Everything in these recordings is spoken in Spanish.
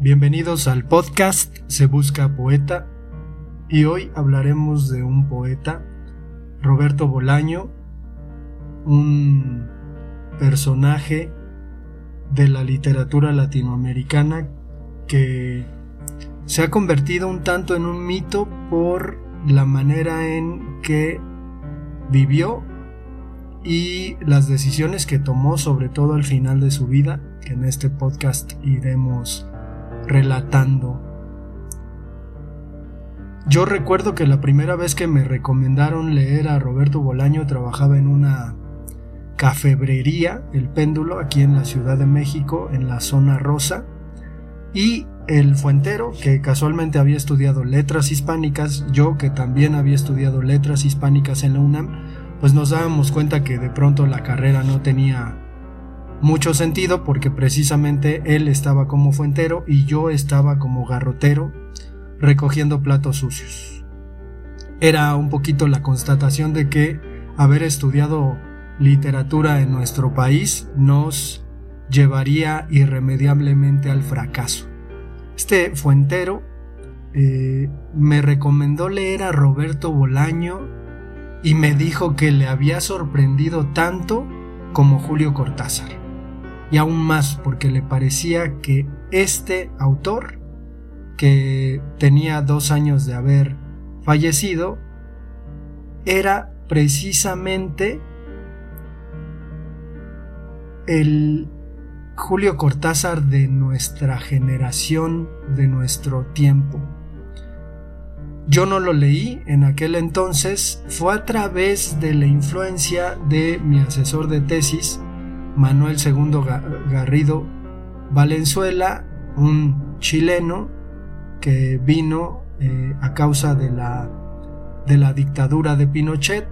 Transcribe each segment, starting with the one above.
Bienvenidos al podcast Se Busca Poeta y hoy hablaremos de un poeta, Roberto Bolaño, un personaje de la literatura latinoamericana que se ha convertido un tanto en un mito por la manera en que vivió y las decisiones que tomó sobre todo al final de su vida, que en este podcast iremos relatando. Yo recuerdo que la primera vez que me recomendaron leer a Roberto Bolaño trabajaba en una cafebrería, el péndulo, aquí en la Ciudad de México, en la zona rosa, y el fuentero, que casualmente había estudiado letras hispánicas, yo que también había estudiado letras hispánicas en la UNAM, pues nos dábamos cuenta que de pronto la carrera no tenía mucho sentido porque precisamente él estaba como fuentero y yo estaba como garrotero recogiendo platos sucios. Era un poquito la constatación de que haber estudiado literatura en nuestro país nos llevaría irremediablemente al fracaso. Este fuentero eh, me recomendó leer a Roberto Bolaño y me dijo que le había sorprendido tanto como Julio Cortázar y aún más porque le parecía que este autor, que tenía dos años de haber fallecido, era precisamente el Julio Cortázar de nuestra generación, de nuestro tiempo. Yo no lo leí en aquel entonces, fue a través de la influencia de mi asesor de tesis, Manuel II Garrido Valenzuela, un chileno que vino eh, a causa de la, de la dictadura de Pinochet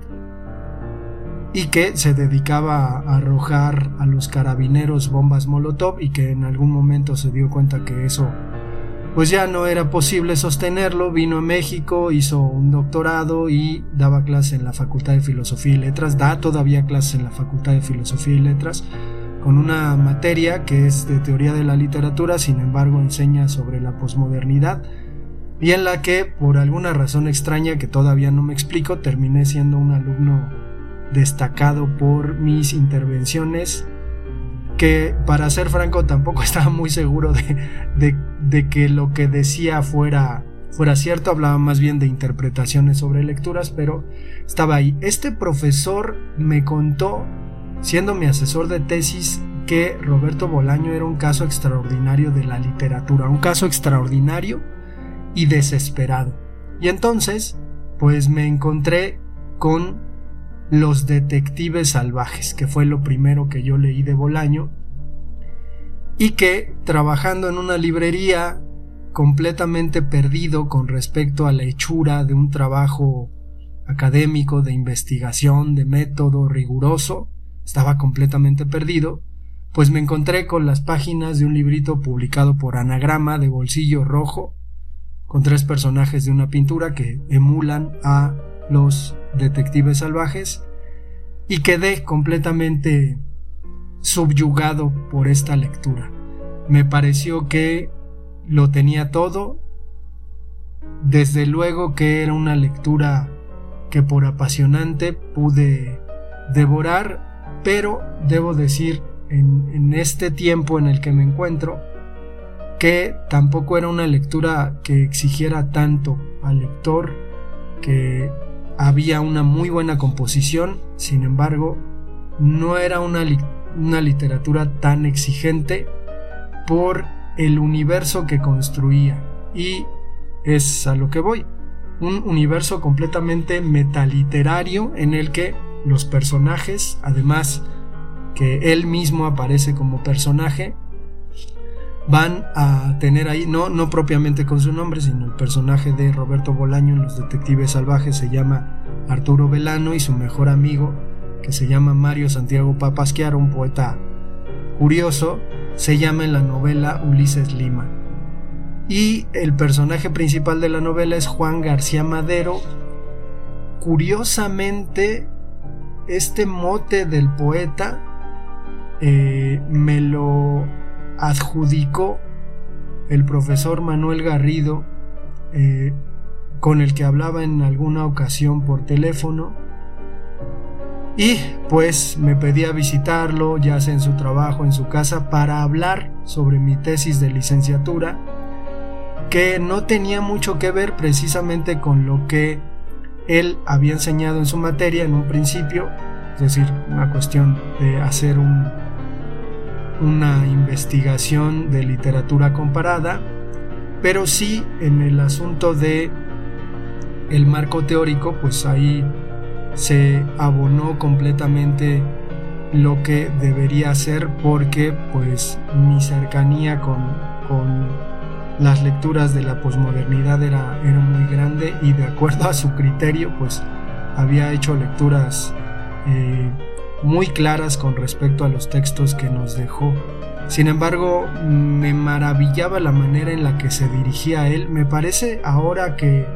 y que se dedicaba a arrojar a los carabineros bombas Molotov y que en algún momento se dio cuenta que eso pues ya no era posible sostenerlo, vino a México, hizo un doctorado y daba clase en la Facultad de Filosofía y Letras, da todavía clases en la Facultad de Filosofía y Letras, con una materia que es de teoría de la literatura, sin embargo enseña sobre la posmodernidad, y en la que, por alguna razón extraña que todavía no me explico, terminé siendo un alumno destacado por mis intervenciones que para ser franco tampoco estaba muy seguro de, que lo que decía fuera, fuera cierto, hablaba más bien de interpretaciones sobre lecturas, pero estaba ahí. Este profesor me contó, siendo mi asesor de tesis, que Roberto Bolaño era un caso extraordinario de la literatura, un caso extraordinario y desesperado. Y entonces, pues me encontré con los Detectives Salvajes, que fue lo primero que yo leí de Bolaño, y que trabajando en una librería completamente perdido con respecto a la hechura de un trabajo académico, de investigación, de método riguroso, estaba completamente perdido, pues me encontré con las páginas de un librito publicado por Anagrama de bolsillo rojo, con tres personajes de una pintura que emulan a los detectives salvajes y quedé completamente subyugado por esta lectura. Me pareció que lo tenía todo, desde luego que era una lectura que por apasionante pude devorar, pero debo decir en, este tiempo en el que me encuentro que tampoco era una lectura que exigiera tanto al lector, que había una muy buena composición, sin embargo, no era una, una literatura tan exigente por el universo que construía. Y es a lo que voy. Un universo completamente metaliterario en el que los personajes, además que él mismo aparece como personaje, van a tener ahí, no, no propiamente con su nombre, sino el personaje de Roberto Bolaño en Los Detectives Salvajes se llama Arturo Velano y su mejor amigo, que se llama Mario Santiago Papasquiaro, un poeta curioso, se llama en la novela Ulises Lima. Y el personaje principal de la novela es Juan García Madero. Curiosamente, este mote del poeta eh, me lo adjudicó el profesor Manuel Garrido, eh, con el que hablaba en alguna ocasión por teléfono, y pues me pedía visitarlo, ya sea en su trabajo, en su casa, para hablar sobre mi tesis de licenciatura, que no tenía mucho que ver precisamente con lo que él había enseñado en su materia en un principio, es decir, una cuestión de hacer un, una investigación de literatura comparada, pero sí en el asunto de el marco teórico, pues ahí se abonó completamente lo que debería hacer porque pues mi cercanía con, con las lecturas de la posmodernidad era, era muy grande y de acuerdo a su criterio pues había hecho lecturas eh, muy claras con respecto a los textos que nos dejó. Sin embargo, me maravillaba la manera en la que se dirigía a él. Me parece ahora que,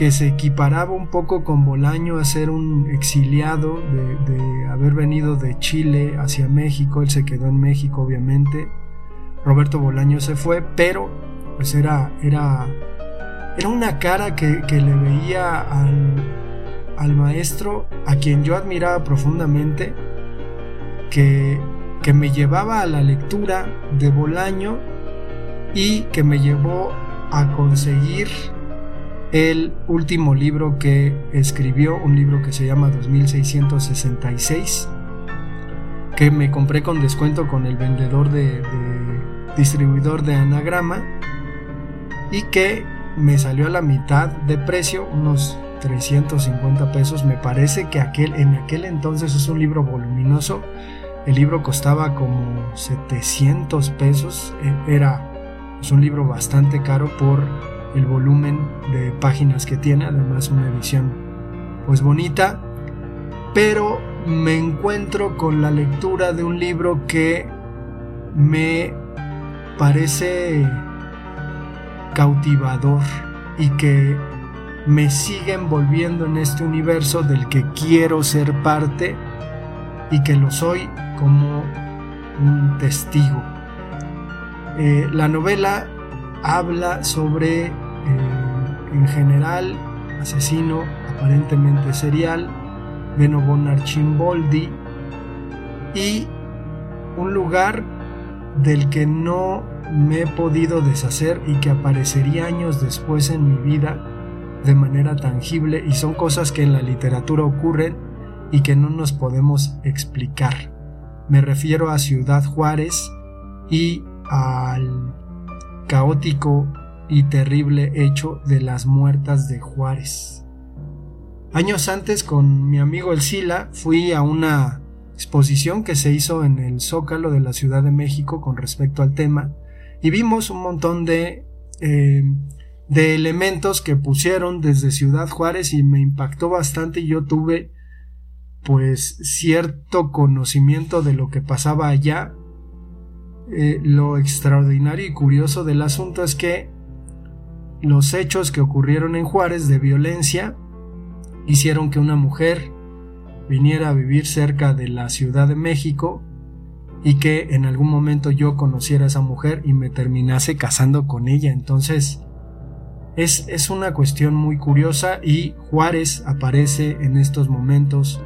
que se equiparaba un poco con Bolaño a ser un exiliado de, haber venido de Chile hacia México. Él se quedó en México, obviamente. Roberto Bolaño se fue, pero pues era, era, era una cara que, que le veía al, al maestro a quien yo admiraba profundamente, que, que me llevaba a la lectura de Bolaño y que me llevó a conseguir el último libro que escribió, un libro que se llama 2666, que me compré con descuento con el vendedor de, distribuidor de anagrama y que me salió a la mitad de precio, unos 350 pesos. Me parece que aquel, en aquel entonces es un libro voluminoso. El libro costaba como 700 pesos. E, era un libro bastante caro por el volumen de páginas que tiene. Además una edición pues bonita. Pero me encuentro con la lectura de un libro que me parece cautivador y que me sigue envolviendo en este universo del que quiero ser parte y que lo soy como un testigo. Eh, la novela habla sobre, eh, en general, asesino aparentemente serial, Beno Archimboldi, y un lugar del que no me he podido deshacer y que aparecería años después en mi vida de manera tangible y son cosas que en la literatura ocurren y que no nos podemos explicar. Me refiero a Ciudad Juárez y al caótico y terrible hecho de las muertas de Juárez. Años antes con mi amigo El Sila fui a una exposición que se hizo en el Zócalo de la Ciudad de México con respecto al tema y vimos un montón de eh, de elementos que pusieron desde Ciudad Juárez y me impactó bastante y yo tuve pues cierto conocimiento de lo que pasaba allá. Eh, lo extraordinario y curioso del asunto es que los hechos que ocurrieron en Juárez de violencia hicieron que una mujer viniera a vivir cerca de la Ciudad de México y que en algún momento yo conociera a esa mujer y me terminase casando con ella. Entonces, es, una cuestión muy curiosa y Juárez aparece en estos momentos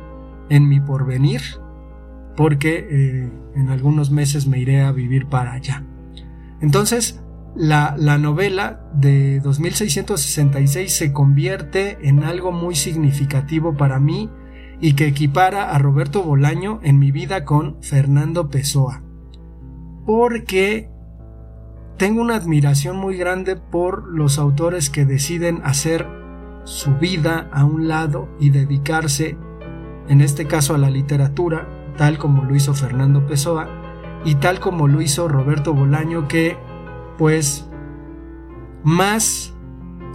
en mi porvenir porque eh, en algunos meses me iré a vivir para allá. Entonces, la, la, novela de 2666 se convierte en algo muy significativo para mí y que equipara a Roberto Bolaño en mi vida con Fernando Pessoa. Porque tengo una admiración muy grande por los autores que deciden hacer su vida a un lado y dedicarse, en este caso a la literatura, tal como lo hizo Fernando Pessoa y tal como lo hizo Roberto Bolaño, que pues más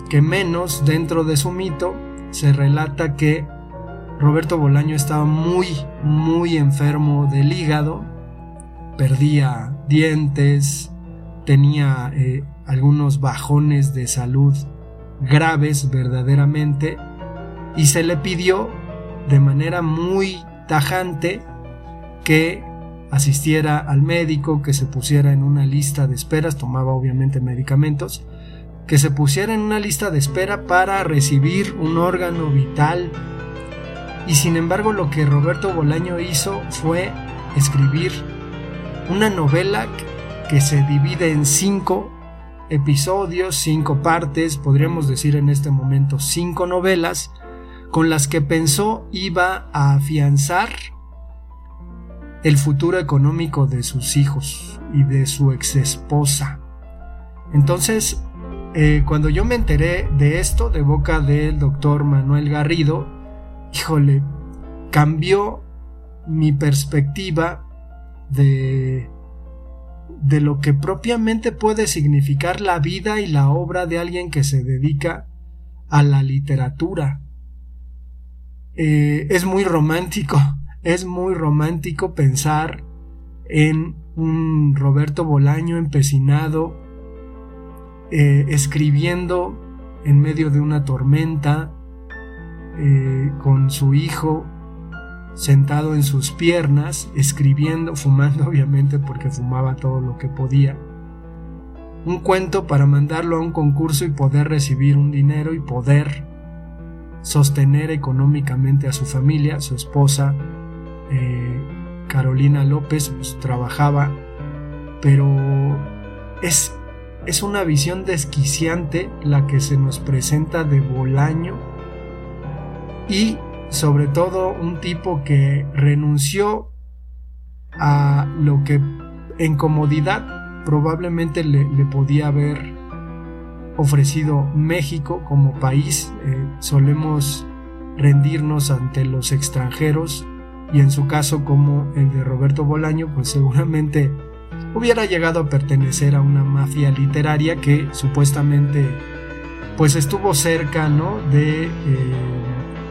que menos dentro de su mito se relata que Roberto Bolaño estaba muy, muy enfermo del hígado, perdía dientes, tenía eh, algunos bajones de salud graves verdaderamente y se le pidió de manera muy tajante que asistiera al médico, que se pusiera en una lista de esperas, tomaba obviamente medicamentos, que se pusiera en una lista de espera para recibir un órgano vital. Y sin embargo lo que Roberto Bolaño hizo fue escribir una novela que se divide en cinco episodios, cinco partes, podríamos decir en este momento cinco novelas, con las que pensó iba a afianzar el futuro económico de sus hijos y de su ex esposa. Entonces, eh, cuando yo me enteré de esto de boca del doctor Manuel Garrido, híjole, cambió mi perspectiva de de lo que propiamente puede significar la vida y la obra de alguien que se dedica a la literatura. Eh, es muy romántico, es muy romántico pensar en un Roberto Bolaño empecinado, eh, escribiendo en medio de una tormenta, eh, con su hijo, sentado en sus piernas, escribiendo, fumando obviamente porque fumaba todo lo que podía. Un cuento para mandarlo a un concurso y poder recibir un dinero y poder sostener económicamente a su familia, su esposa, eh, Carolina López, pues, trabajaba, pero es, es una visión desquiciante la que se nos presenta de Bolaño y sobre todo un tipo que renunció a lo que en comodidad probablemente le, podía haber ofrecido México como país. Eh, solemos rendirnos ante los extranjeros y en su caso como el de Roberto Bolaño, pues seguramente hubiera llegado a pertenecer a una mafia literaria que supuestamente pues estuvo cerca ¿no? de eh,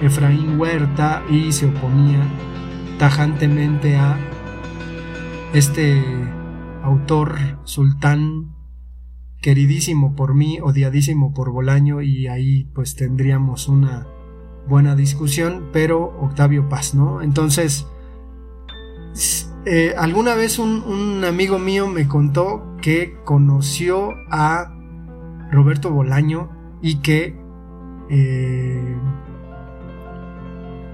Efraín Huerta y se oponía tajantemente a este autor sultán queridísimo por mí, odiadísimo por Bolaño y ahí pues tendríamos una buena discusión, pero Octavio Paz, ¿no? Entonces, eh, alguna vez un, amigo mío me contó que conoció a Roberto Bolaño y que eh,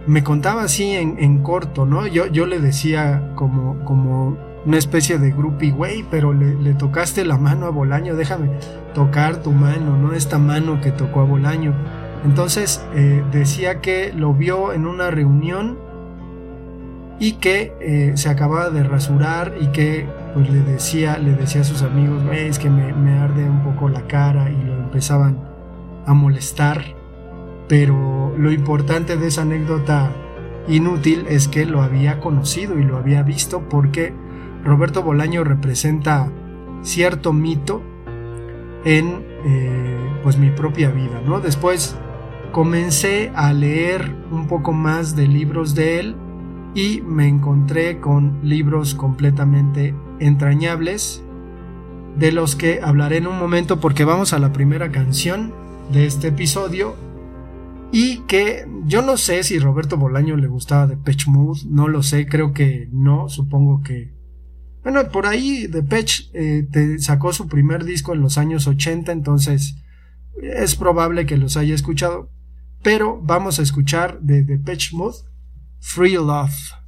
me contaba así en, corto, ¿no? Yo, yo le decía como, como una especie de groupie, güey, pero le, tocaste la mano a Bolaño, déjame tocar tu mano, ¿no? Esta mano que tocó a Bolaño. Entonces eh, decía que lo vio en una reunión y que eh, se acababa de rasurar y que pues le decía, le decía a sus amigos, es que me, me arde un poco la cara y lo empezaban a molestar pero lo importante de esa anécdota inútil es que lo había conocido y lo había visto porque Roberto Bolaño representa cierto mito en eh, pues mi propia vida, ¿no? Después comencé a leer un poco más de libros de él y me encontré con libros completamente entrañables de los que hablaré en un momento porque vamos a la primera canción de este episodio y que yo no sé si Roberto Bolaño le gustaba de Patch Mode, no lo sé, creo que no, supongo que... Bueno, por ahí The eh, te sacó su primer disco en los años 80, entonces es probable que los haya escuchado, pero vamos a escuchar de Patch Mode Free Love.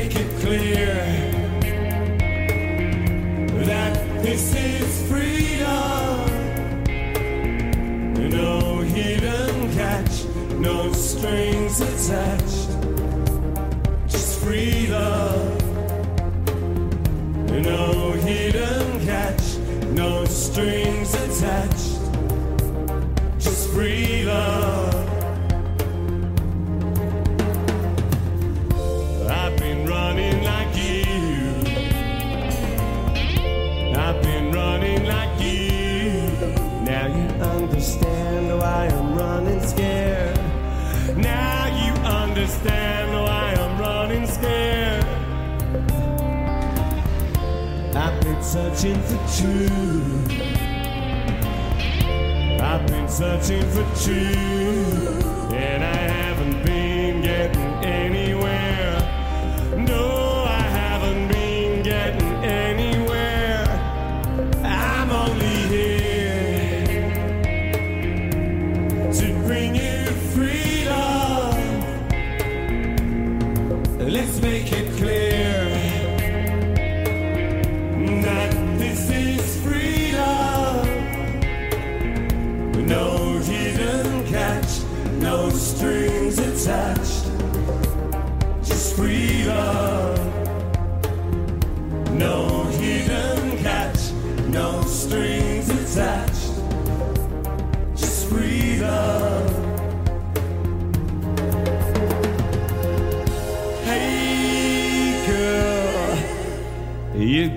make it clear. searching for truth. I've been searching for truth, and I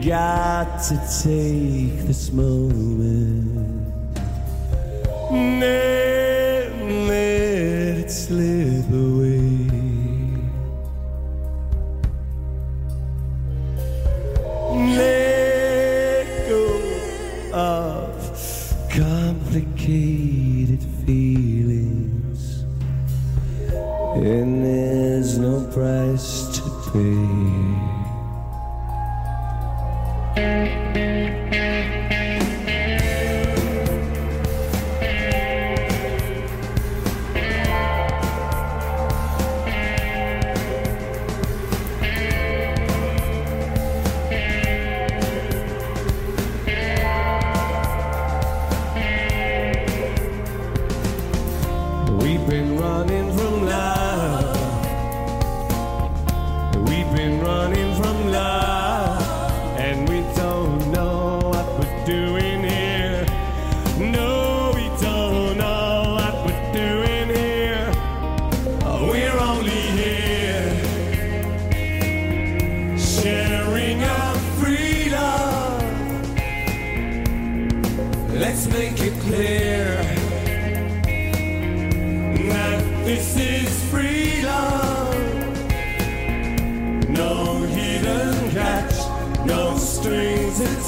got to take this moment and let it slip.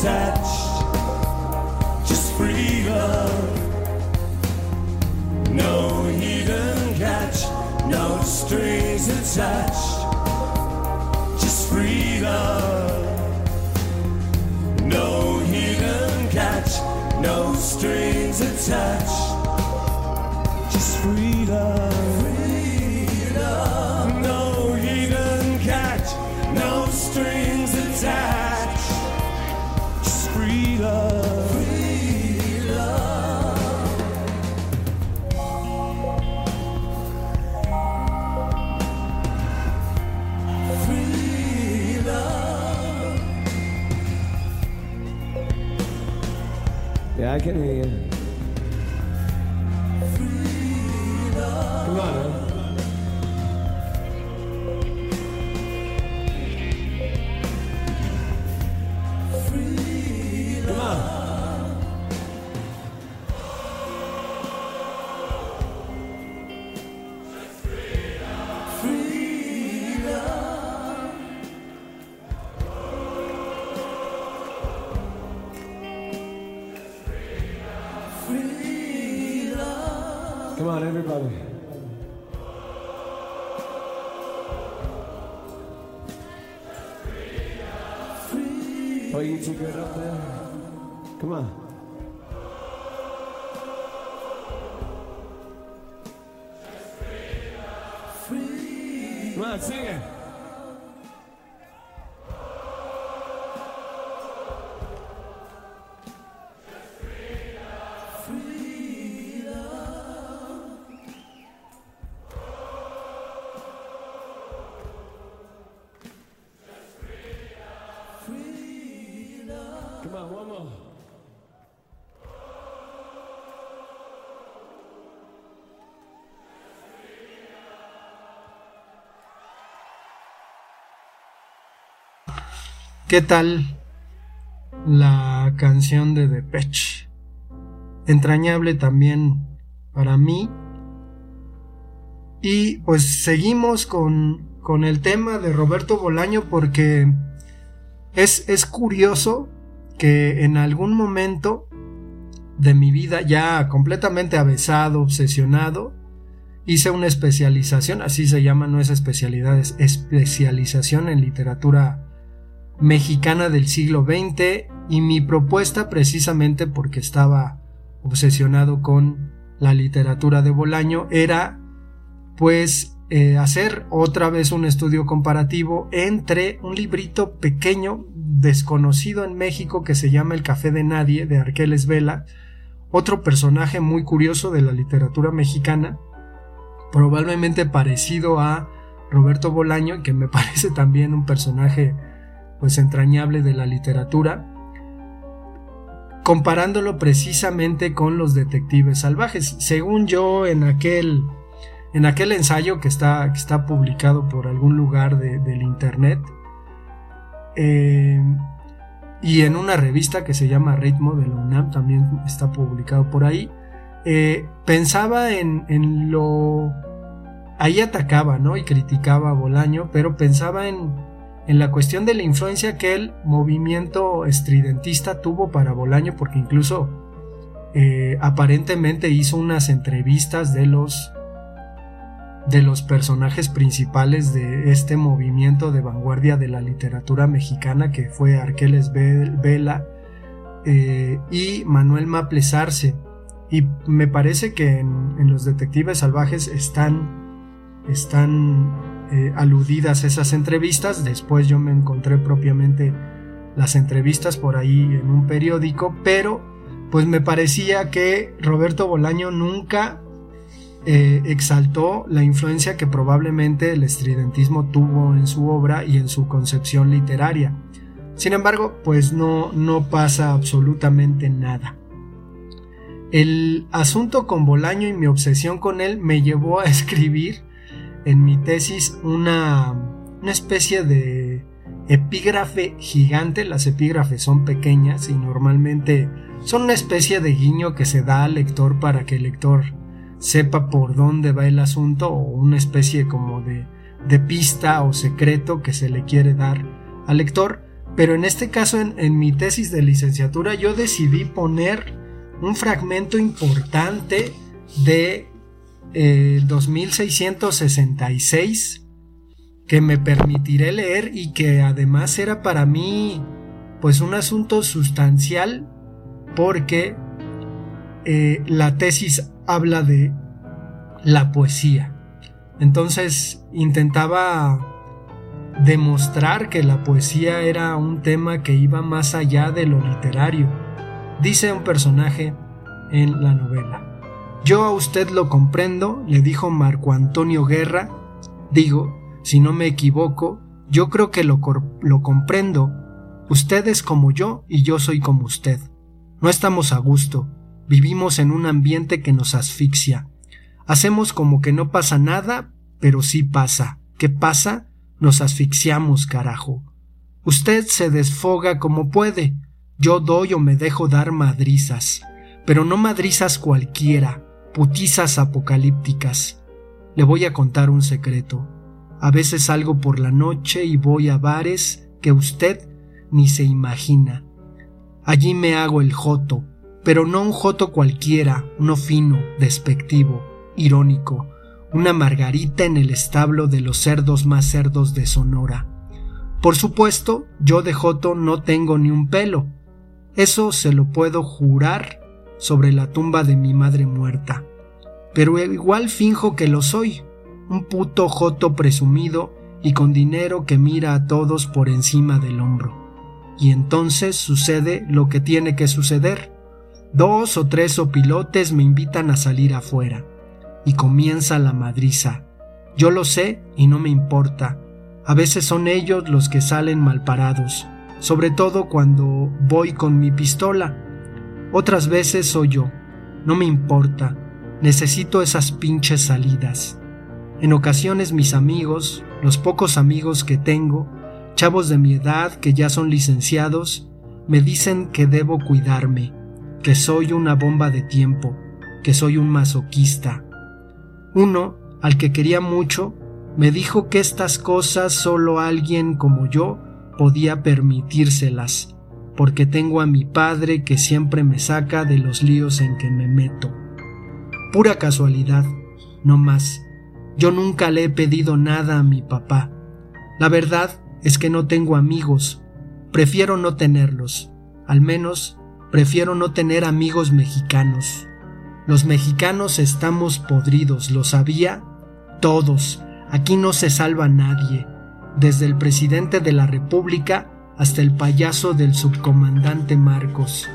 attached, just free love. No hidden catch, no strings attached, just free love. No hidden catch, no strings attached. agony Oh, you two good up there? Come on. Come on, sing it. ¿Qué tal la canción de Depeche? Entrañable también para mí. Y pues seguimos con, con el tema de Roberto Bolaño porque es, es curioso que en algún momento de mi vida, ya completamente avesado, obsesionado, hice una especialización, así se llama, no es especialidad, es especialización en literatura mexicana del siglo XX y mi propuesta precisamente porque estaba obsesionado con la literatura de Bolaño era pues eh, hacer otra vez un estudio comparativo entre un librito pequeño desconocido en México que se llama El Café de Nadie de Arqueles Vela, otro personaje muy curioso de la literatura mexicana, probablemente parecido a Roberto Bolaño, que me parece también un personaje pues entrañable de la literatura, comparándolo precisamente con los detectives salvajes. Según yo, en aquel, en aquel ensayo que está, que está publicado por algún lugar del internet, eh, y en una revista que se llama Ritmo de la UNAM, también está publicado por ahí, eh, pensaba en, en, lo... Ahí atacaba, ¿no? Y criticaba a Bolaño, pero pensaba en, en la cuestión de la influencia que el movimiento estridentista tuvo para Bolaño, porque incluso eh, aparentemente hizo unas entrevistas de los de los personajes principales de este movimiento de vanguardia de la literatura mexicana que fue Arqueles Vela eh, y Manuel Maples Arce y me parece que en, en los detectives salvajes están están eh, aludidas esas entrevistas. Después yo me encontré propiamente las entrevistas por ahí en un periódico, pero pues me parecía que Roberto Bolaño nunca eh, exaltó la influencia que probablemente el estridentismo tuvo en su obra y en su concepción literaria. Sin embargo, pues no, no pasa absolutamente nada. El asunto con Bolaño y mi obsesión con él me llevó a escribir en mi tesis una, una especie de epígrafe gigante. Las epígrafes son pequeñas y normalmente son una especie de guiño que se da al lector para que el lector sepa por dónde va el asunto o una especie como de, de pista o secreto que se le quiere dar al lector. Pero en este caso, en, en mi tesis de licenciatura, yo decidí poner un fragmento importante de 2666 que me permitiré leer y que además era para mí pues un asunto sustancial porque eh, la tesis habla de la poesía. Entonces intentaba demostrar que la poesía era un tema que iba más allá de lo literario, dice un personaje en la novela. Yo a usted lo comprendo, le dijo Marco Antonio Guerra. Digo, si no me equivoco, yo creo que lo, lo comprendo. Usted es como yo y yo soy como usted. No estamos a gusto, vivimos en un ambiente que nos asfixia. Hacemos como que no pasa nada, pero sí pasa. ¿Qué pasa? Nos asfixiamos, carajo. Usted se desfoga como puede. Yo doy o me dejo dar madrizas. Pero no madrizas cualquiera, putizas apocalípticas. Le voy a contar un secreto. A veces salgo por la noche y voy a bares que usted ni se imagina. Allí me hago el joto, pero no un joto cualquiera, no fino, despectivo. irónico, una margarita en el establo de los cerdos más cerdos de Sonora. Por supuesto, yo de Joto no tengo ni un pelo. Eso se lo puedo jurar sobre la tumba de mi madre muerta. Pero igual finjo que lo soy, un puto Joto presumido y con dinero que mira a todos por encima del hombro. Y entonces sucede lo que tiene que suceder. Dos o tres opilotes me invitan a salir afuera. Y comienza la madriza. Yo lo sé y no me importa. A veces son ellos los que salen mal parados, sobre todo cuando voy con mi pistola. Otras veces soy yo. No me importa. Necesito esas pinches salidas. En ocasiones mis amigos, los pocos amigos que tengo, chavos de mi edad que ya son licenciados, me dicen que debo cuidarme, que soy una bomba de tiempo, que soy un masoquista. Uno, al que quería mucho, me dijo que estas cosas solo alguien como yo podía permitírselas, porque tengo a mi padre que siempre me saca de los líos en que me meto. Pura casualidad, no más. Yo nunca le he pedido nada a mi papá. La verdad es que no tengo amigos. Prefiero no tenerlos. Al menos prefiero no tener amigos mexicanos. Los mexicanos estamos podridos, ¿lo sabía? Todos. Aquí no se salva nadie. Desde el presidente de la República hasta el payaso del subcomandante Marcos.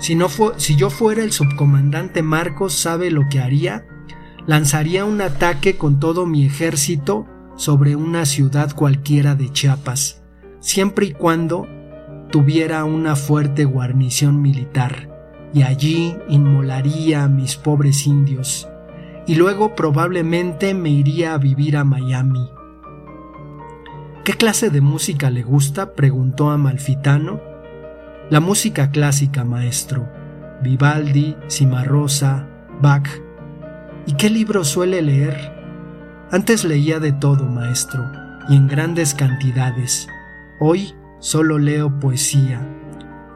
Si, no si yo fuera el subcomandante Marcos, ¿sabe lo que haría? Lanzaría un ataque con todo mi ejército sobre una ciudad cualquiera de Chiapas, siempre y cuando tuviera una fuerte guarnición militar, y allí inmolaría a mis pobres indios, y luego probablemente me iría a vivir a Miami. ¿Qué clase de música le gusta? preguntó Amalfitano. La música clásica, maestro. Vivaldi, Cimarosa, Bach. ¿Y qué libro suele leer? Antes leía de todo, maestro, y en grandes cantidades. Hoy solo leo poesía.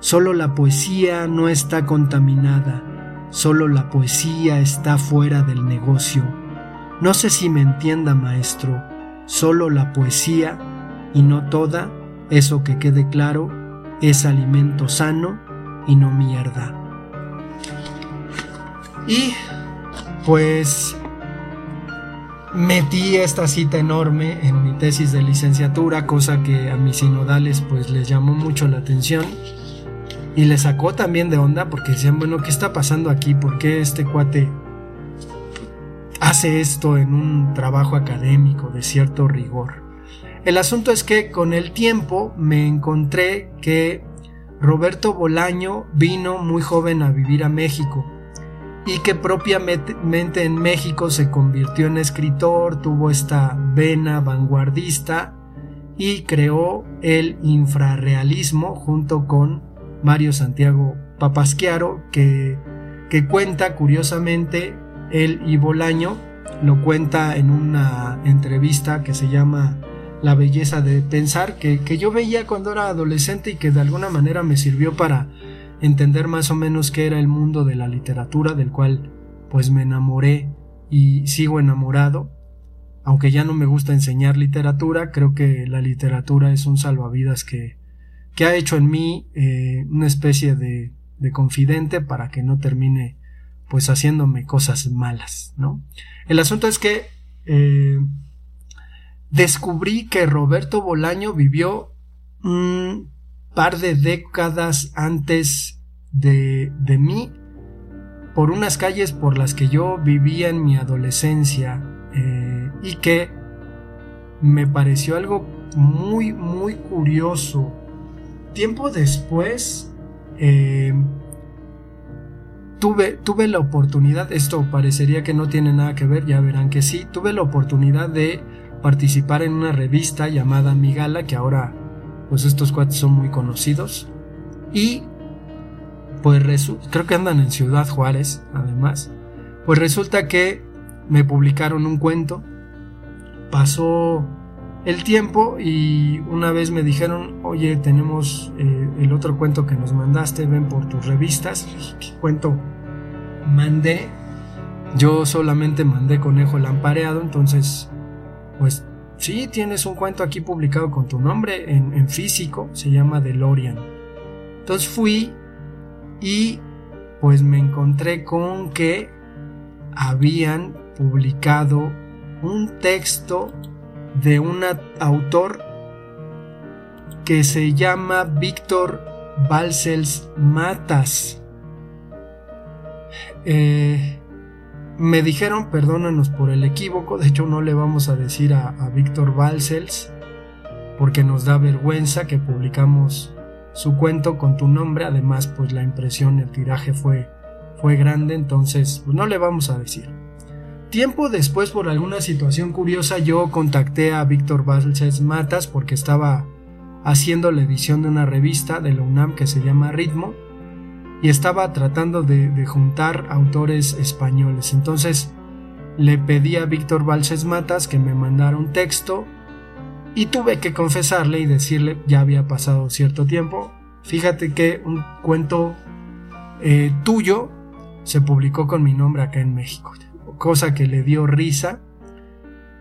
Solo la poesía no está contaminada, solo la poesía está fuera del negocio. No sé si me entienda, maestro, solo la poesía, y no toda, eso que quede claro, es alimento sano y no mierda. Y pues metí esta cita enorme en mi tesis de licenciatura, cosa que a mis sinodales pues les llamó mucho la atención y les sacó también de onda porque decían, bueno, ¿qué está pasando aquí? ¿Por qué este cuate hace esto en un trabajo académico de cierto rigor? El asunto es que con el tiempo me encontré que Roberto Bolaño vino muy joven a vivir a México y que propiamente en México se convirtió en escritor, tuvo esta vena vanguardista y creó el infrarrealismo junto con Mario Santiago Papasquiaro que, que cuenta curiosamente él y Bolaño lo cuenta en una entrevista que se llama La belleza de pensar que, que yo veía cuando era adolescente y que de alguna manera me sirvió para entender más o menos qué era el mundo de la literatura del cual pues me enamoré y sigo enamorado. Aunque ya no me gusta enseñar literatura, creo que la literatura es un salvavidas que, que ha hecho en mí eh, una especie de, de confidente para que no termine pues haciéndome cosas malas, ¿no? El asunto es que eh, descubrí que Roberto Bolaño vivió un par de décadas antes de, de mí por unas calles por las que yo vivía en mi adolescencia eh, y que me pareció algo muy muy curioso. Tiempo después eh, tuve, tuve la oportunidad, esto parecería que no tiene nada que ver, ya verán que sí, tuve la oportunidad de participar en una revista llamada Migala, que ahora pues estos cuates son muy conocidos. Y pues creo que andan en Ciudad Juárez, además. Pues resulta que me publicaron un cuento. Pasó el tiempo y una vez me dijeron, oye, tenemos eh, el otro cuento que nos mandaste, ven por tus revistas. ¿Qué cuento mandé? yo solamente mandé Conejo Lampareado, entonces, pues sí, tienes un cuento aquí publicado con tu nombre en, físico, se llama DeLorean. Entonces fui y pues me encontré con que habían publicado un texto de un autor que se llama Víctor Balsels Matas. Eh, me dijeron, perdónanos por el equívoco, de hecho no le vamos a decir a, a Víctor porque nos da vergüenza que publicamos su cuento con tu nombre, además pues la impresión, el tiraje fue, fue grande, entonces pues, no le vamos a decir. Tiempo después, por alguna situación curiosa, yo contacté a Víctor Balsels Matas porque estaba haciendo la edición de una revista de la UNAM que se llama Ritmo y estaba tratando de, juntar autores españoles. Entonces le pedí a Víctor Balses Matas que me mandara un texto y tuve que confesarle y decirle ya había pasado cierto tiempo. Fíjate que un cuento eh, tuyo se publicó con mi nombre acá en México, cosa que le dio risa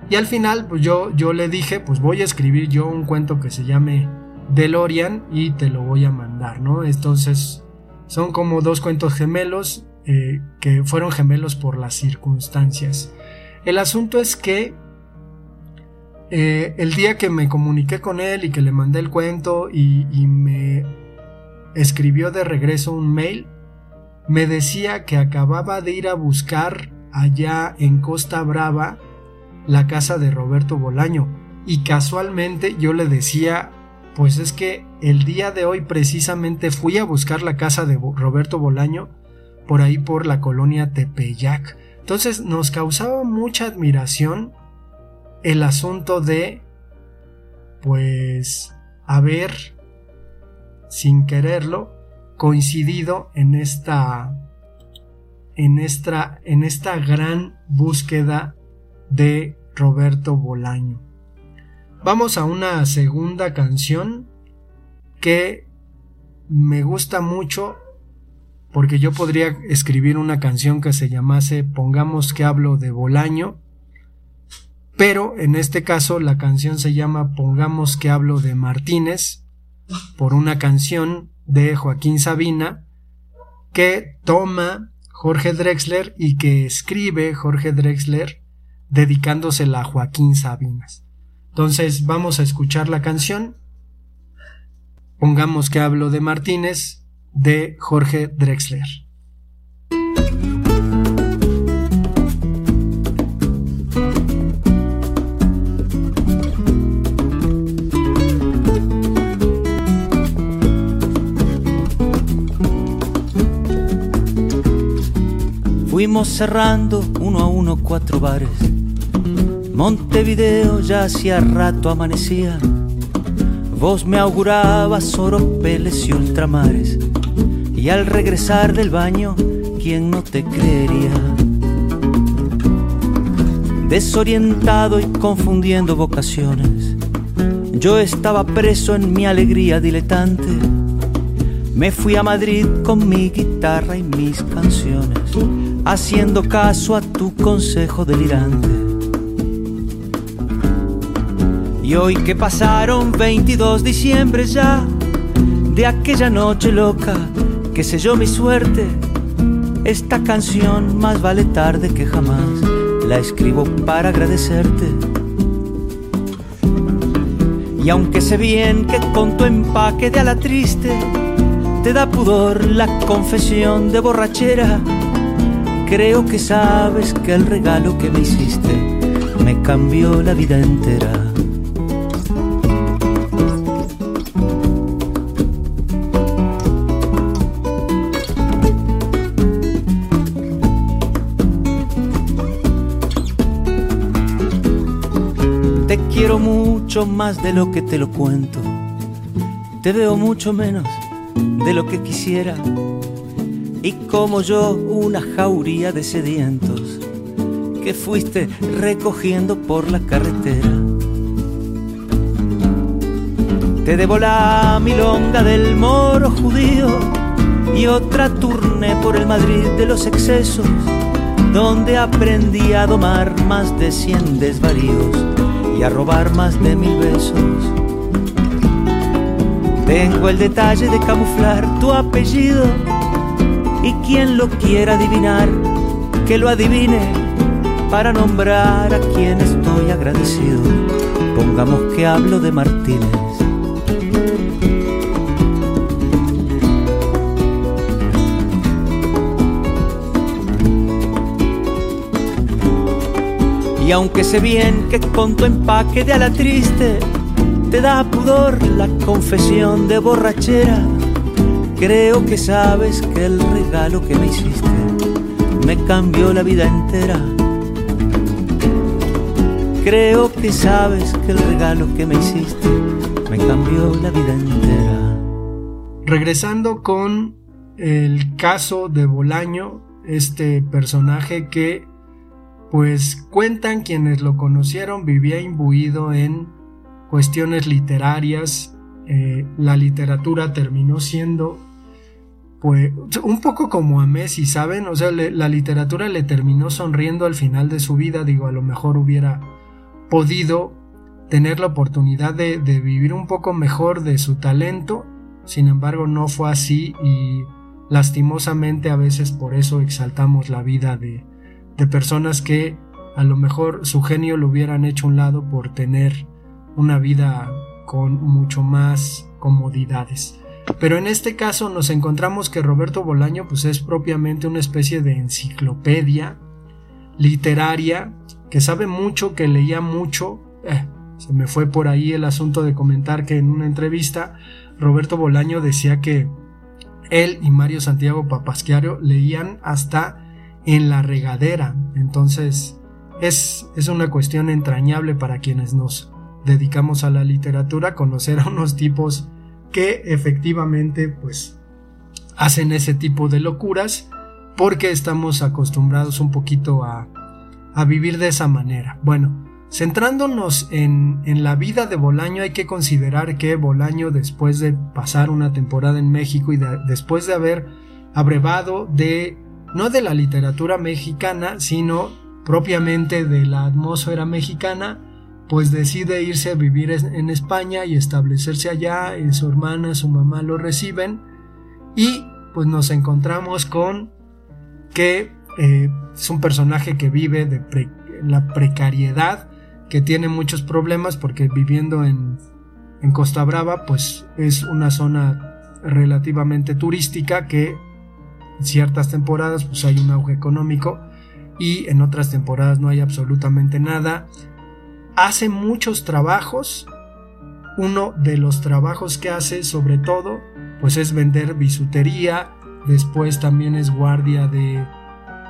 y al final, pues yo, yo le dije, pues voy a escribir yo un cuento que se llame DeLorean y te lo voy a mandar, ¿no? Entonces, son como dos cuentos gemelos eh, que fueron gemelos por las circunstancias. El asunto es que eh, el día que me comuniqué con él y que le mandé el cuento y, y me escribió de regreso un mail, me decía que acababa de ir a buscar allá en Costa Brava la casa de Roberto Bolaño. Y casualmente yo le decía, pues es que el día de hoy precisamente fui a buscar la casa de Roberto Bolaño por ahí por la colonia Tepeyac. Entonces nos causaba mucha admiración el asunto de, pues, haber, sin quererlo, coincidido en esta, en esta, en esta gran búsqueda de Roberto Bolaño. Vamos a una segunda canción que me gusta mucho porque yo podría escribir una canción que se llamase Pongamos que hablo de Bolaño, pero en este caso la canción se llama Pongamos que hablo de Martínez por una canción de Joaquín Sabina que toma Jorge Drexler y que escribe Jorge Drexler dedicándosela a Joaquín Sabinas. Entonces vamos a escuchar la canción. Pongamos que hablo de Martínez de Jorge Drexler. Fuimos cerrando uno a uno cuatro bares Montevideo ya hacía rato amanecía. Vos me augurabas oropeles y ultramares. Y al regresar del baño, ¿quién no te creería? Desorientado y confundiendo vocaciones, yo estaba preso en mi alegría diletante. Me fui a Madrid con mi guitarra y mis canciones, haciendo caso a tu consejo delirante. Y hoy que pasaron 22 diciembre ya de aquella noche loca que selló mi suerte, esta canción más vale tarde que jamás la escribo para agradecerte. Y aunque sé bien que con tu empaque de ala triste te da pudor la confesión de borrachera, creo que sabes que el regalo que me hiciste me cambió la vida entera. Más de lo que te lo cuento. Te veo mucho menos de lo que quisiera. Y como yo, una jauría de sedientos que fuiste recogiendo por la carretera. Te debo la milonga del moro judío y otra turné por el Madrid de los excesos donde aprendí a domar más de cien desvaríos y a robar más de mil besos. Tengo el detalle de camuflar tu apellido y quien lo quiera adivinar, que lo adivine para nombrar a quien estoy agradecido. Pongamos que hablo de Martínez. Y aunque sé bien que con tu empaque de ala triste te da pudor la confesión de borrachera, creo que sabes que el regalo que me hiciste me cambió la vida entera. Creo que sabes que el regalo que me hiciste me cambió la vida entera. Regresando con el caso de Bolaño, este personaje que pues cuentan quienes lo conocieron vivía imbuido en cuestiones literarias, eh, la literatura terminó siendo pues un poco como a Messi, ¿saben? O sea, la literatura le terminó sonriendo al final de su vida, digo, a lo mejor hubiera podido tener la oportunidad de, de vivir un poco mejor de su talento, sin embargo no fue así y lastimosamente a veces por eso exaltamos la vida de, de personas que a lo mejor su genio lo hubieran hecho un lado por tener una vida con mucho más comodidades. Pero en este caso nos encontramos que Roberto Bolaño pues es propiamente una especie de enciclopedia literaria que sabe mucho, que leía mucho. Eh, se me fue por ahí el asunto de comentar que en una entrevista Roberto Bolaño decía que él y Mario Santiago Papasquiario leían hasta en la regadera. Entonces es, es una cuestión entrañable para quienes nos dedicamos a la literatura, conocer a unos tipos que efectivamente pues hacen ese tipo de locuras porque estamos acostumbrados un poquito a, a vivir de esa manera. Bueno, centrándonos en, en, la vida de Bolaño hay que considerar que Bolaño después de pasar una temporada en México y después de haber abrevado de no de la literatura mexicana, sino propiamente de la atmósfera mexicana, pues decide irse a vivir en España y establecerse allá, y su hermana, su mamá lo reciben, y pues nos encontramos con que eh, es un personaje que vive de la precariedad, que tiene muchos problemas porque viviendo en, en Costa Brava, pues es una zona relativamente turística que ciertas temporadas pues hay un auge económico y en otras temporadas no hay absolutamente nada. Hace muchos trabajos. Uno de los trabajos que hace sobre todo pues es vender bisutería. Después también es guardia de,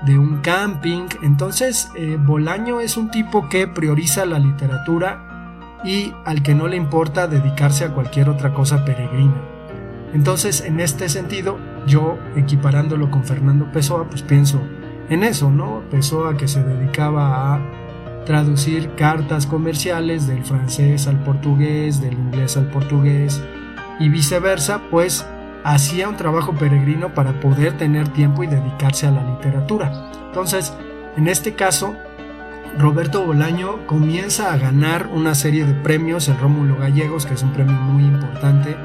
de un camping. Entonces eh, Bolaño es un tipo que prioriza la literatura y al que no le importa dedicarse a cualquier otra cosa peregrina. Entonces en este sentido yo equiparándolo con Fernando Pessoa, pues pienso en eso, ¿no? Pessoa que se dedicaba a traducir cartas comerciales del francés al portugués, del inglés al portugués y viceversa, pues hacía un trabajo peregrino para poder tener tiempo y dedicarse a la literatura. Entonces, en este caso, Roberto Bolaño comienza a ganar una serie de premios, el Rómulo Gallegos, que es un premio muy importante,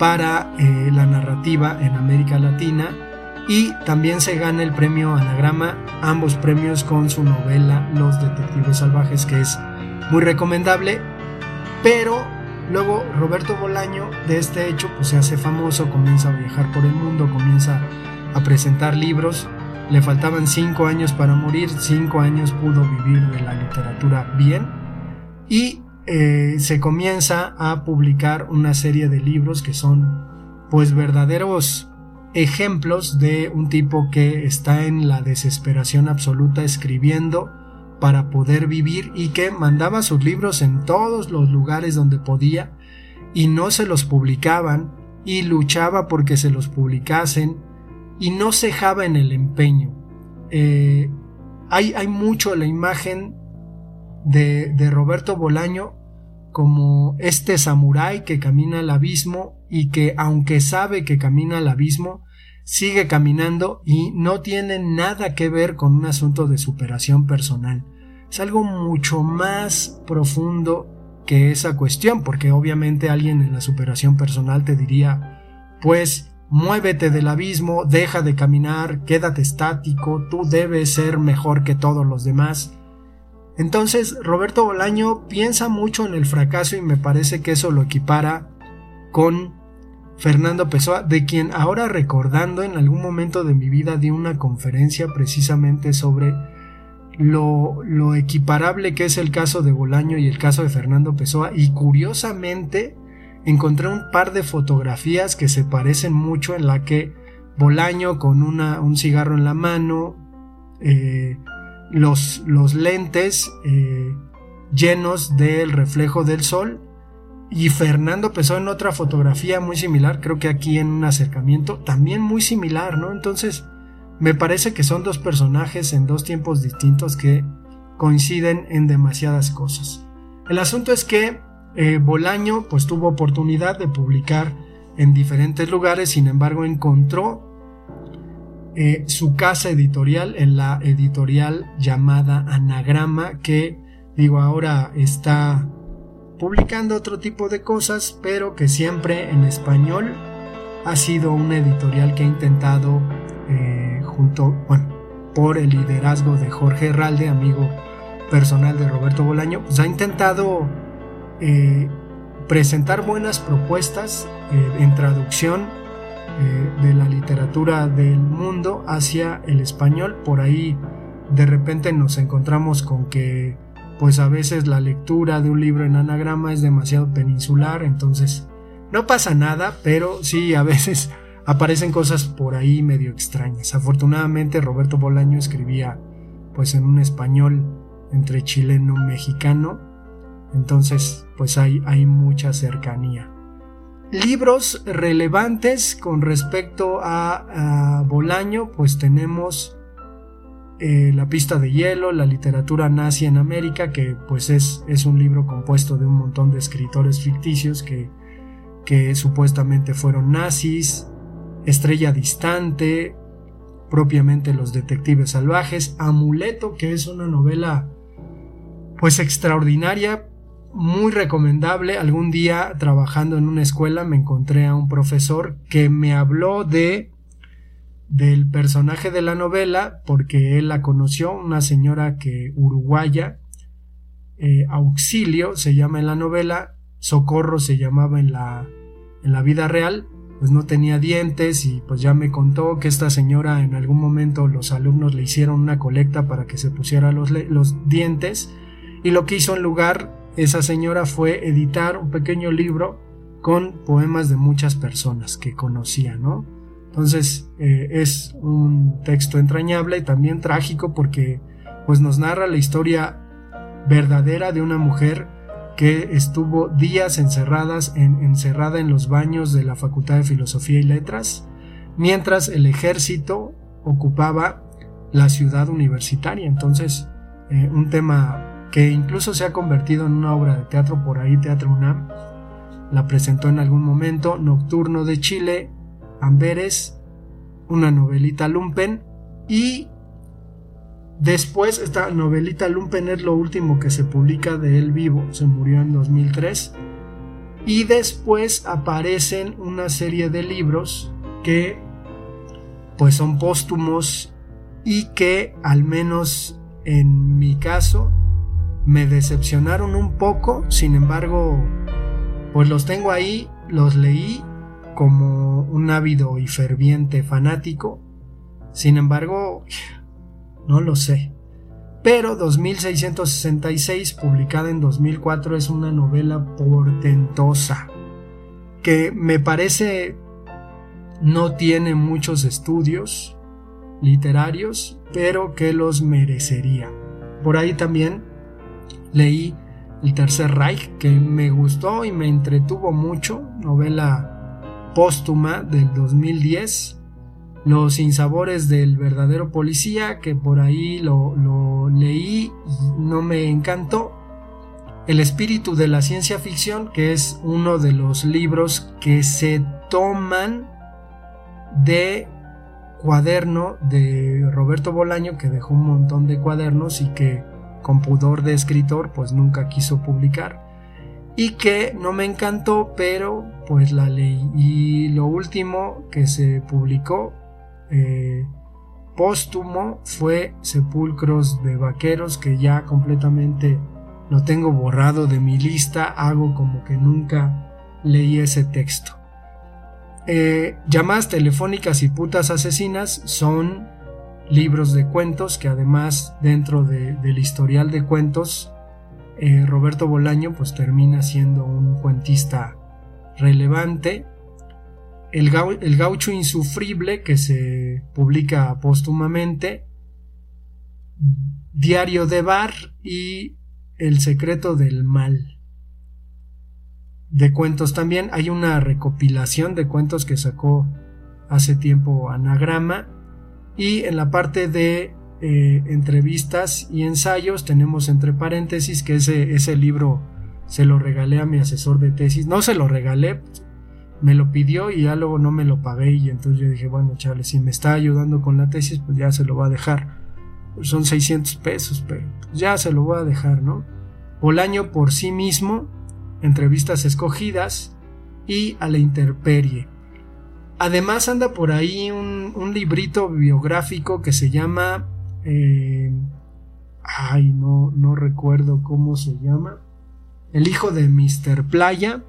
para eh, la narrativa en América Latina y también se gana el premio Anagrama, ambos premios con su novela Los Detectives Salvajes, que es muy recomendable, pero luego Roberto Bolaño de este hecho pues se hace famoso, comienza a viajar por el mundo, comienza a presentar libros, le faltaban cinco años para morir, cinco años pudo vivir de la literatura bien y eh, se comienza a publicar una serie de libros que son pues verdaderos ejemplos de un tipo que está en la desesperación absoluta escribiendo para poder vivir y que mandaba sus libros en todos los lugares donde podía y no se los publicaban y luchaba porque se los publicasen y no cejaba en el empeño. Eh, hay, hay, mucho la imagen de, de Roberto Bolaño como este samurái que camina al abismo y que aunque sabe que camina al abismo, sigue caminando y no tiene nada que ver con un asunto de superación personal. Es algo mucho más profundo que esa cuestión, porque obviamente alguien en la superación personal te diría, pues muévete del abismo, deja de caminar, quédate estático, tú debes ser mejor que todos los demás. Entonces, Roberto Bolaño piensa mucho en el fracaso y me parece que eso lo equipara con Fernando Pessoa, de quien ahora recordando en algún momento de mi vida di una conferencia precisamente sobre lo, lo, equiparable que es el caso de Bolaño y el caso de Fernando Pessoa y curiosamente encontré un par de fotografías que se parecen mucho en la que Bolaño con un cigarro en la mano, eh, los, los, lentes eh, llenos del reflejo del sol y Fernando Pesó en otra fotografía muy similar, creo que aquí en un acercamiento, también muy similar, ¿no? Entonces, me parece que son dos personajes en dos tiempos distintos que coinciden en demasiadas cosas. El asunto es que eh, Bolaño pues tuvo oportunidad de publicar en diferentes lugares, sin embargo encontró eh, su casa editorial en la editorial llamada Anagrama, que digo ahora está publicando otro tipo de cosas, pero que siempre en español ha sido una editorial que ha intentado, eh, junto, bueno, por el liderazgo de Jorge Herralde, amigo personal de Roberto Bolaño, pues ha intentado eh, presentar buenas propuestas en traducción de la literatura del mundo hacia el español. Por ahí de repente nos encontramos con que pues a veces la lectura de un libro en anagrama es demasiado peninsular, entonces no pasa nada, pero sí a veces aparecen cosas por ahí medio extrañas. Afortunadamente Roberto Bolaño escribía pues en un español entre chileno y mexicano, entonces pues hay, hay mucha cercanía. Libros relevantes con respecto a, Bolaño, pues tenemos eh, la pista de hielo, la literatura nazi en América, que pues es, es un libro compuesto de un montón de escritores ficticios que, que supuestamente fueron nazis, Estrella Distante, propiamente Los Detectives Salvajes, Amuleto, que es una novela pues extraordinaria, muy recomendable. Algún día trabajando en una escuela me encontré a un profesor que me habló de del personaje de la novela porque él la conoció, una señora que uruguaya, eh, Auxilio se llama en la novela, Socorro se llamaba en la, en la vida real, pues no tenía dientes y pues ya me contó que esta señora en algún momento los alumnos le hicieron una colecta para que se pusiera los, los dientes y lo que hizo en lugar esa señora fue editar un pequeño libro con poemas de muchas personas que conocía, ¿no? Entonces eh, es un texto entrañable y también trágico porque pues nos narra la historia verdadera de una mujer que estuvo días encerradas en, encerrada en los baños de la Facultad de Filosofía y Letras, mientras el ejército ocupaba la ciudad universitaria. Entonces, eh, un tema que incluso se ha convertido en una obra de teatro por ahí, Teatro UNAM, la presentó en algún momento, Nocturno de Chile, Amberes, una novelita Lumpen. Y después esta novelita Lumpen es lo último que se publica de él vivo, se murió en 2003 y después aparecen una serie de libros que pues son póstumos y que al menos en mi caso me decepcionaron un poco, sin embargo pues los tengo ahí, los leí como un ávido y ferviente fanático. Sin embargo, no lo sé. Pero 2666, publicada en 2004, es una novela portentosa que me parece no tiene muchos estudios literarios, pero que los merecería. Por ahí también leí El Tercer Reich, que me gustó y me entretuvo mucho, novela póstuma del 2010, Los sinsabores del verdadero policía, que por ahí lo, leí y no me encantó. El espíritu de la ciencia ficción, que es uno de los libros que se toman de cuaderno de Roberto Bolaño que dejó un montón de cuadernos y que con pudor de escritor pues nunca quiso publicar. Y que no me encantó pero pues la leí. Y lo último que se publicó eh, póstumo fue Sepulcros de Vaqueros que ya completamente lo tengo borrado de mi lista. Hago como que nunca leí ese texto. Eh, llamadas telefónicas y putas asesinas son libros de cuentos que además dentro del historial de cuentos eh, Roberto Bolaño pues termina siendo un cuentista relevante el, el, gaucho insufrible que se publica póstumamente Diario de Bar y El secreto del mal de cuentos también. Hay una recopilación de cuentos que sacó hace tiempo Anagrama. Y en la parte de eh, entrevistas y ensayos tenemos entre paréntesis que ese, ese libro se lo regalé a mi asesor de tesis. No se lo regalé, me lo pidió y ya luego no me lo pagué y entonces yo dije, bueno, chale, si me está ayudando con la tesis, pues ya se lo va a dejar. Son 600 pesos, pero ya se lo voy a dejar, ¿no? Bolaño por sí mismo entrevistas escogidas y a la interperie. Además anda por ahí un, librito biográfico que se llama... Eh, ay, no, no recuerdo cómo se llama. El hijo de Mr. Playa,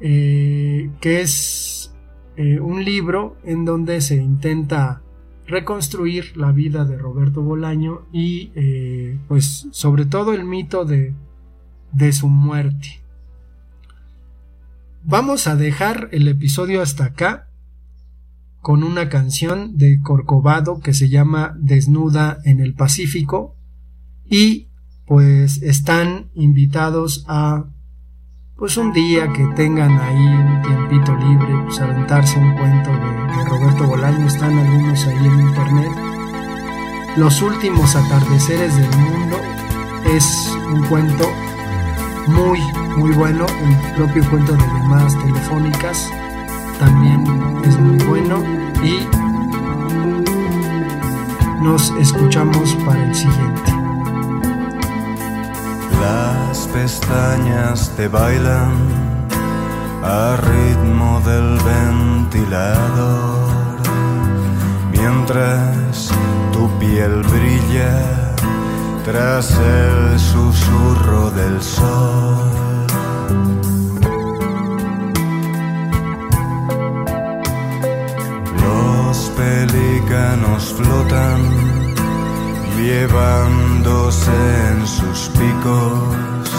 eh, que es eh, un libro en donde se intenta reconstruir la vida de Roberto Bolaño y pues sobre todo el mito de, de su muerte. Vamos a dejar el episodio hasta acá con una canción de Corcovado que se llama Desnuda en el Pacífico y pues están invitados a pues un día que tengan ahí un tiempito libre, pues aventarse un cuento de, Roberto Bolaño, están algunos ahí en internet. Los últimos atardeceres del mundo es un cuento muy, muy bueno. El propio cuento de llamadas telefónicas también es muy bueno. Y nos escuchamos para el siguiente. Las pestañas te bailan a ritmo del ventilador, mientras tu piel brilla tras el susurro del sol. Los pelícanos flotan, llevándose en sus picos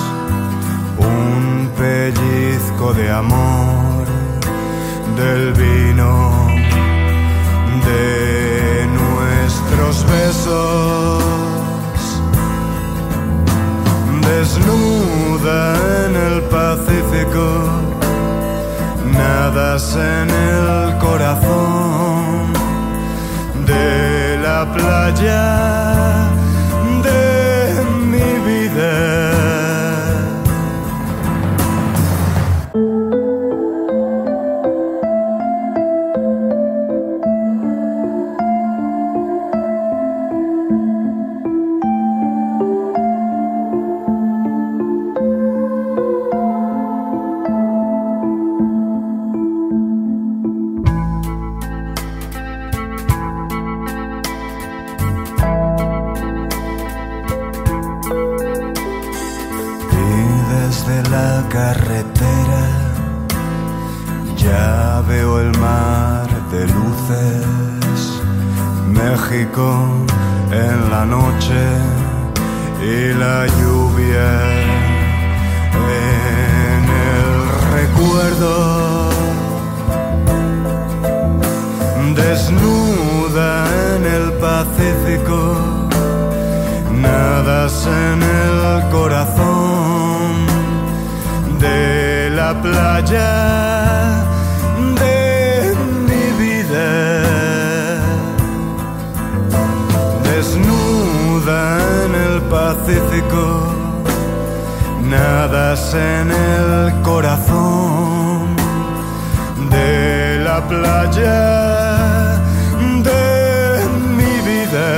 un pellizco de amor del vino de nuestros besos desnuda en el Pacífico, nadas en el corazón de la playa en la noche y la lluvia en el recuerdo. Desnuda en el Pacífico, nadas en el corazón de la playa Pacífico, nadas en el corazón de la playa de mi vida.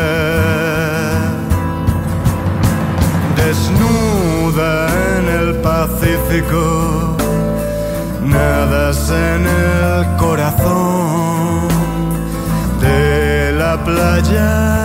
Desnuda en el Pacífico, nadas en el corazón de la playa.